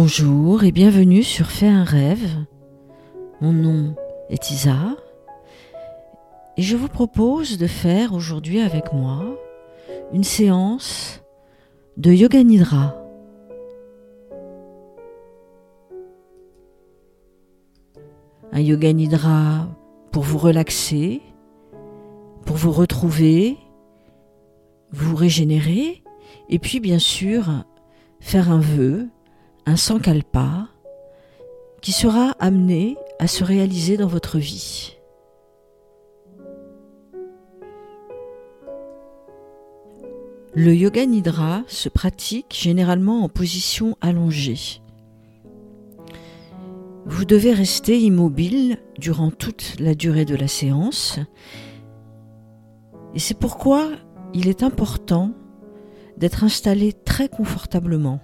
Bonjour et bienvenue sur Fais un rêve. Mon nom est Isa et je vous propose de faire aujourd'hui avec moi une séance de Yoga Nidra. Un Yoga Nidra pour vous relaxer, pour vous retrouver, vous régénérer et puis bien sûr faire un vœu un sankalpa qui sera amené à se réaliser dans votre vie. Le yoga nidra se pratique généralement en position allongée. Vous devez rester immobile durant toute la durée de la séance et c'est pourquoi il est important d'être installé très confortablement.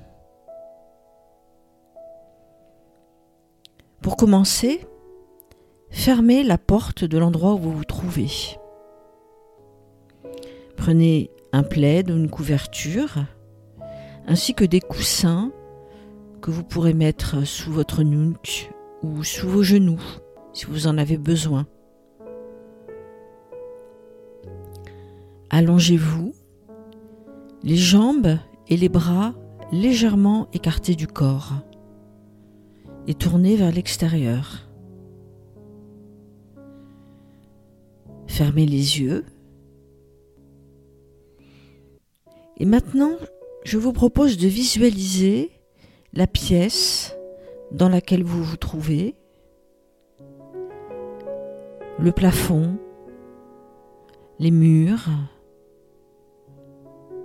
Pour commencer, fermez la porte de l'endroit où vous vous trouvez. Prenez un plaid ou une couverture, ainsi que des coussins que vous pourrez mettre sous votre nuque ou sous vos genoux si vous en avez besoin. Allongez-vous, les jambes et les bras légèrement écartés du corps et tournez vers l'extérieur. Fermez les yeux. Et maintenant, je vous propose de visualiser la pièce dans laquelle vous vous trouvez, le plafond, les murs,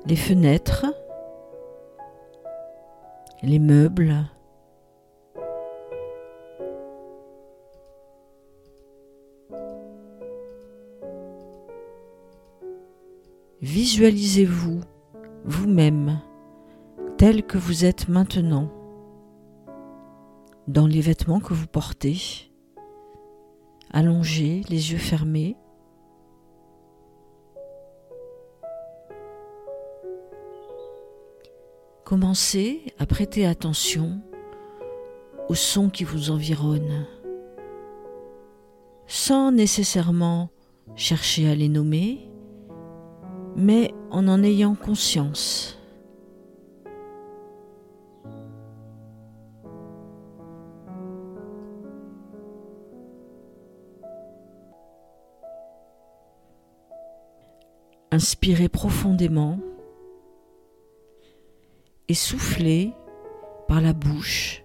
les fenêtres, les meubles, Visualisez-vous vous-même tel que vous êtes maintenant, dans les vêtements que vous portez, allongé, les yeux fermés. Commencez à prêter attention aux sons qui vous environnent, sans nécessairement chercher à les nommer, mais en en ayant conscience. Inspirez profondément et soufflez par la bouche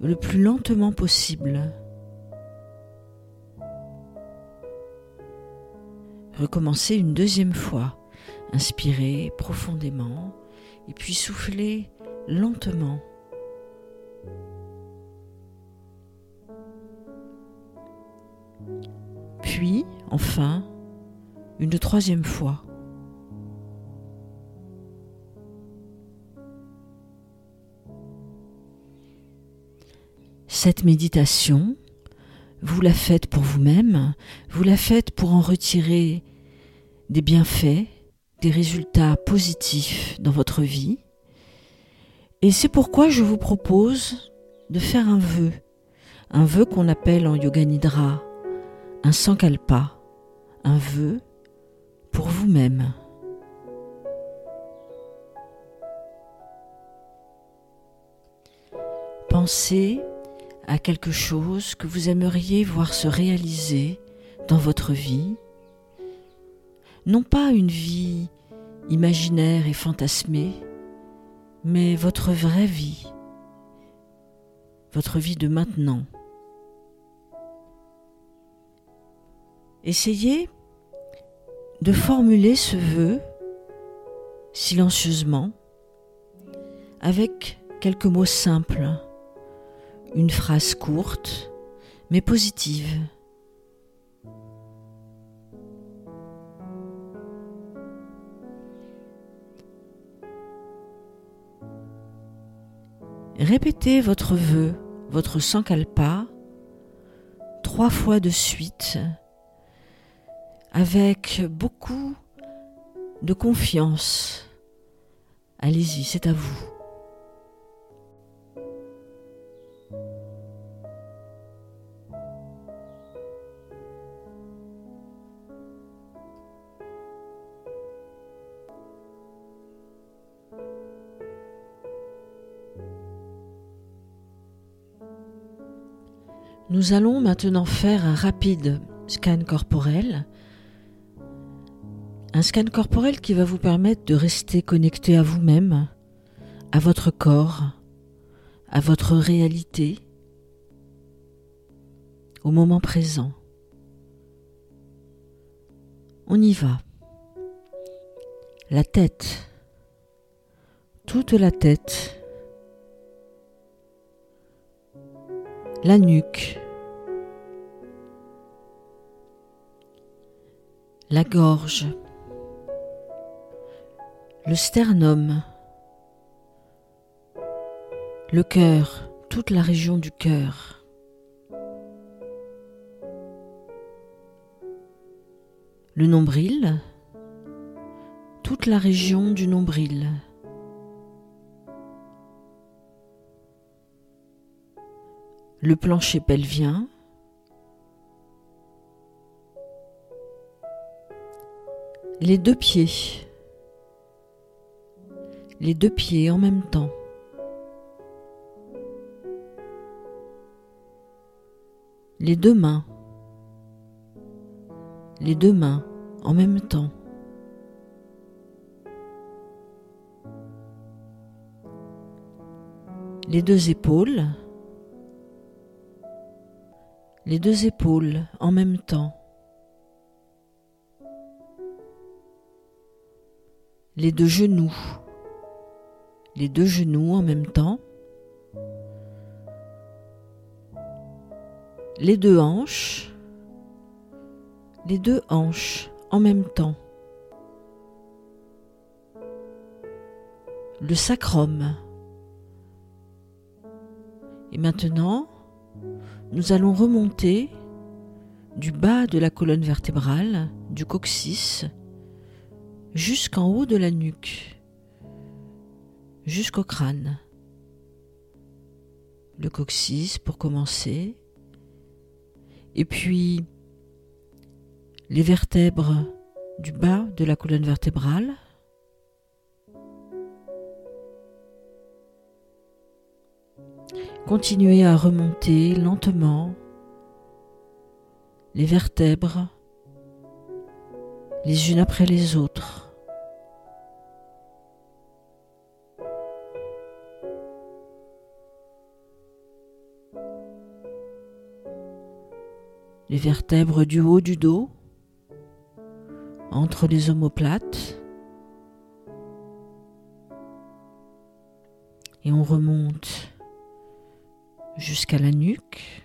le plus lentement possible. Recommencez une deuxième fois. Inspirez profondément et puis soufflez lentement. Puis, enfin, une troisième fois. Cette méditation, vous la faites pour vous-même, vous la faites pour en retirer des bienfaits, résultats positifs dans votre vie. Et c'est pourquoi je vous propose de faire un vœu, un vœu qu'on appelle en yoga nidra un sankalpa, un vœu pour vous-même. Pensez à quelque chose que vous aimeriez voir se réaliser dans votre vie non pas une vie imaginaire et fantasmée, mais votre vraie vie, votre vie de maintenant. Essayez de formuler ce vœu silencieusement avec quelques mots simples, une phrase courte mais positive. Répétez votre vœu, votre sankalpa, trois fois de suite, avec beaucoup de confiance. Allez-y, c'est à vous. Nous allons maintenant faire un rapide scan corporel. Un scan corporel qui va vous permettre de rester connecté à vous-même, à votre corps, à votre réalité, au moment présent. On y va. La tête, toute la tête, la nuque, la gorge, le sternum, le cœur, toute la région du cœur. Le nombril, toute la région du nombril. Le plancher pelvien, les deux pieds, les deux pieds en même temps. les deux mains, les deux mains en même temps. Les deux épaules, les deux épaules en même temps. Les deux genoux, les deux genoux en même temps. les deux hanches, les deux hanches en même temps. Le sacrum. Et maintenant, nous allons remonter du bas de la colonne vertébrale, du coccyx, jusqu'en haut de la nuque, jusqu'au crâne. Le coccyx pour commencer, et puis les vertèbres du bas de la colonne vertébrale. Continuez à remonter lentement les vertèbres les unes après les autres. Les vertèbres du haut du dos, entre les omoplates. Et on remonte jusqu'à la nuque.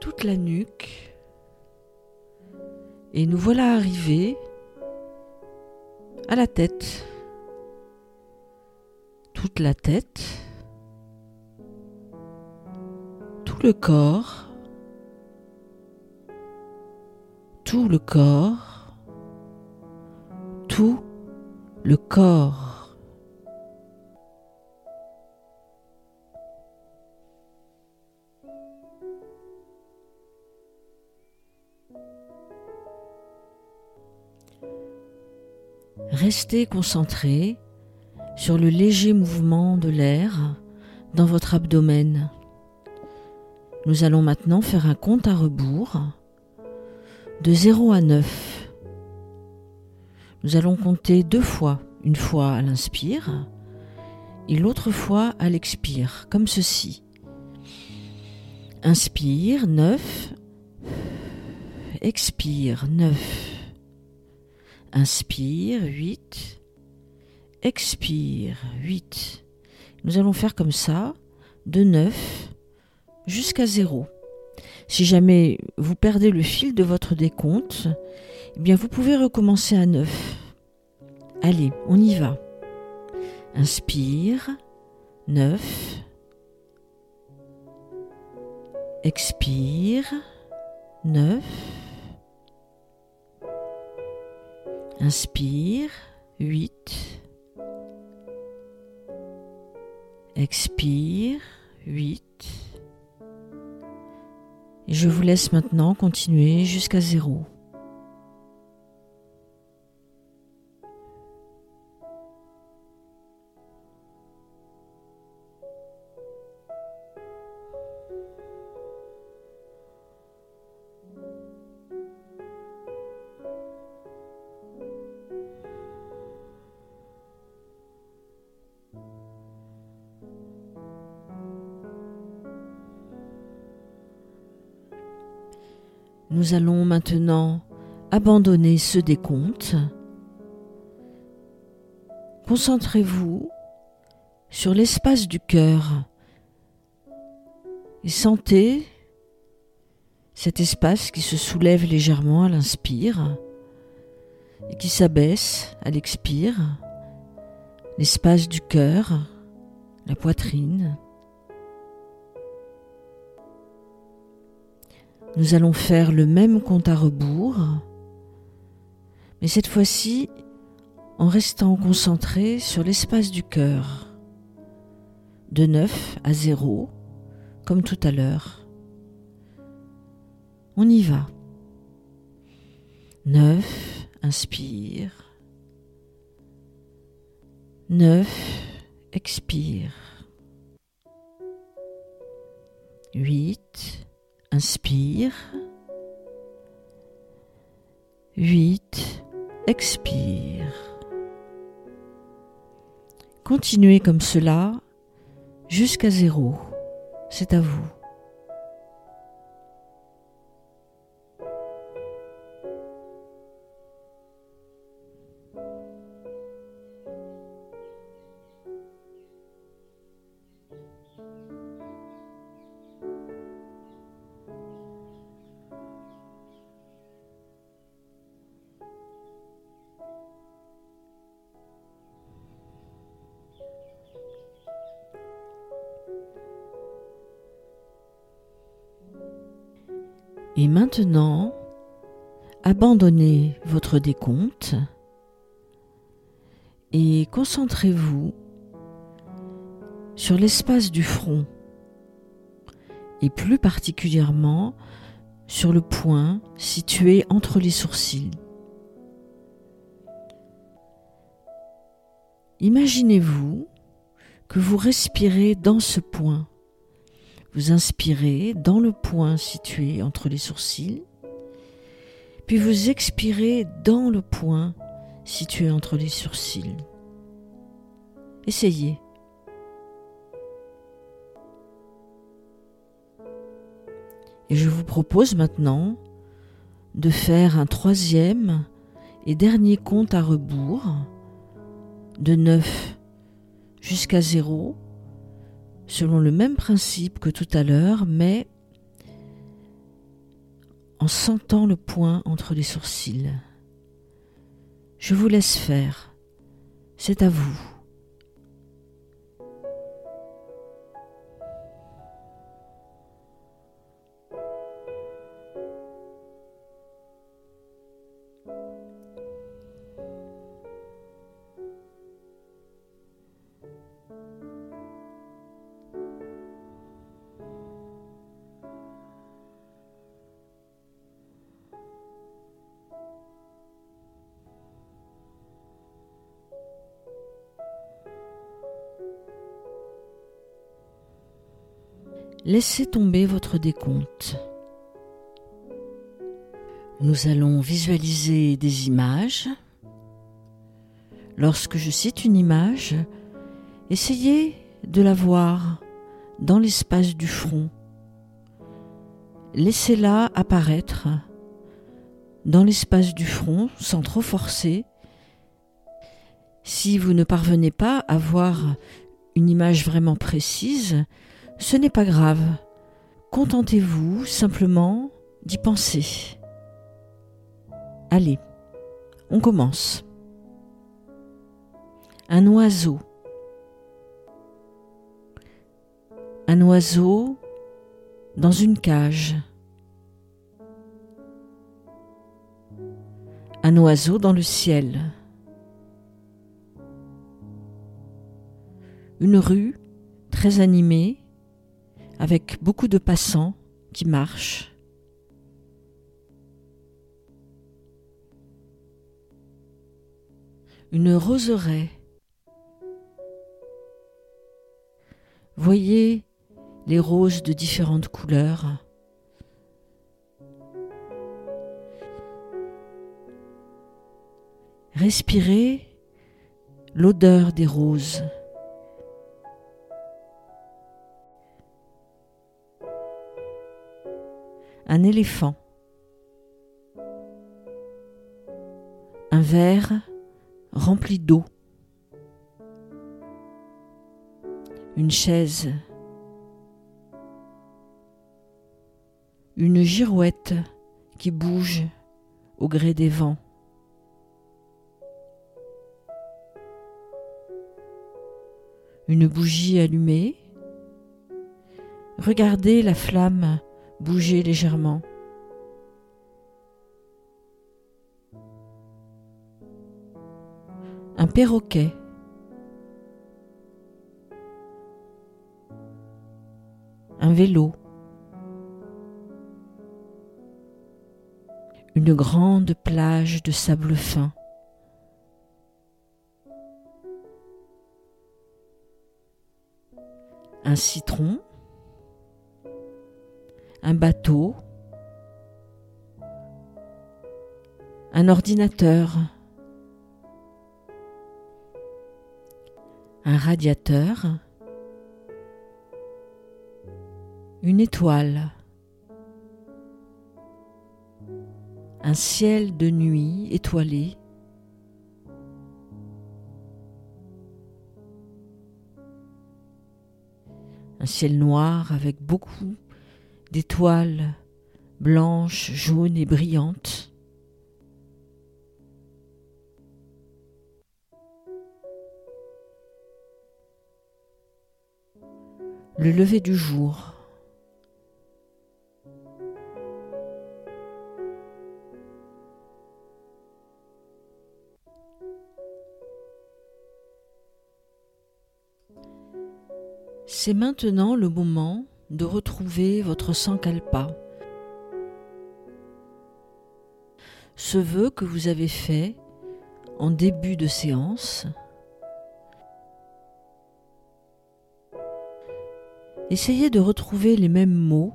Toute la nuque. Et nous voilà arrivés à la tête. Toute la tête. Le corps, tout le corps, tout le corps. Restez concentré sur le léger mouvement de l'air dans votre abdomen. Nous allons maintenant faire un compte à rebours de 0 à 9. Nous allons compter deux fois, une fois à l'inspire et l'autre fois à l'expire, comme ceci. Inspire 9, expire 9, inspire 8, expire 8. Nous allons faire comme ça de 9 jusqu'à zéro. Si jamais vous perdez le fil de votre décompte, eh bien vous pouvez recommencer à 9. Allez, on y va. Inspire, 9. Expire, 9. Inspire, 8. Expire, 8. Je vous laisse maintenant continuer jusqu'à zéro. Nous allons maintenant abandonner ce décompte. Concentrez-vous sur l'espace du cœur et sentez cet espace qui se soulève légèrement à l'inspire et qui s'abaisse à l'expire, l'espace du cœur, la poitrine. Nous allons faire le même compte à rebours, mais cette fois-ci en restant concentré sur l'espace du cœur, de 9 à 0, comme tout à l'heure. On y va. 9, inspire. 9, expire. 8, inspire. 8, expire. Continuez comme cela jusqu'à zéro. C'est à vous. Et maintenant, abandonnez votre décompte et concentrez-vous sur l'espace du front et plus particulièrement sur le point situé entre les sourcils. Imaginez-vous que vous respirez dans ce point vous inspirez dans le point situé entre les sourcils, puis vous expirez dans le point situé entre les sourcils. Essayez. Et je vous propose maintenant de faire un troisième et dernier compte à rebours de 9 jusqu'à 0 selon le même principe que tout à l'heure, mais en sentant le point entre les sourcils. Je vous laisse faire. C'est à vous. Laissez tomber votre décompte. Nous allons visualiser des images. Lorsque je cite une image, essayez de la voir dans l'espace du front. Laissez-la apparaître dans l'espace du front sans trop forcer. Si vous ne parvenez pas à voir une image vraiment précise, ce n'est pas grave. Contentez-vous simplement d'y penser. Allez, on commence. Un oiseau. Un oiseau dans une cage. Un oiseau dans le ciel. Une rue très animée avec beaucoup de passants qui marchent. Une roseraie. Voyez les roses de différentes couleurs. Respirez l'odeur des roses. un éléphant, un verre rempli d'eau, une chaise, une girouette qui bouge au gré des vents. Une bougie allumée. Regardez la flamme bouger légèrement. Un perroquet. Un vélo. Une grande plage de sable fin. Un citron un bateau, un ordinateur, un radiateur, une étoile, un ciel de nuit étoilé, un ciel noir avec beaucoup d'étoiles blanches, jaunes et brillantes. Le lever du jour. C'est maintenant le moment de retrouver votre sankalpa. Ce vœu que vous avez fait en début de séance. Essayez de retrouver les mêmes mots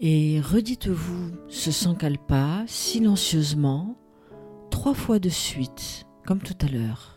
et redites-vous ce sankalpa silencieusement trois fois de suite, comme tout à l'heure.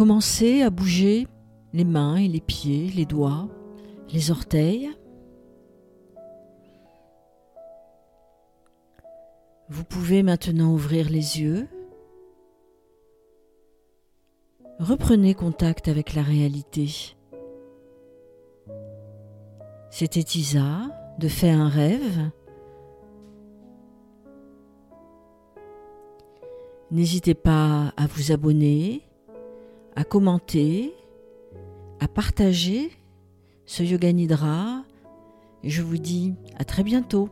Commencez à bouger les mains et les pieds, les doigts, les orteils. Vous pouvez maintenant ouvrir les yeux. Reprenez contact avec la réalité. C'était Isa de Fait un rêve. N'hésitez pas à vous abonner, à commenter, à partager ce Yoga Nidra. Je vous dis à très bientôt.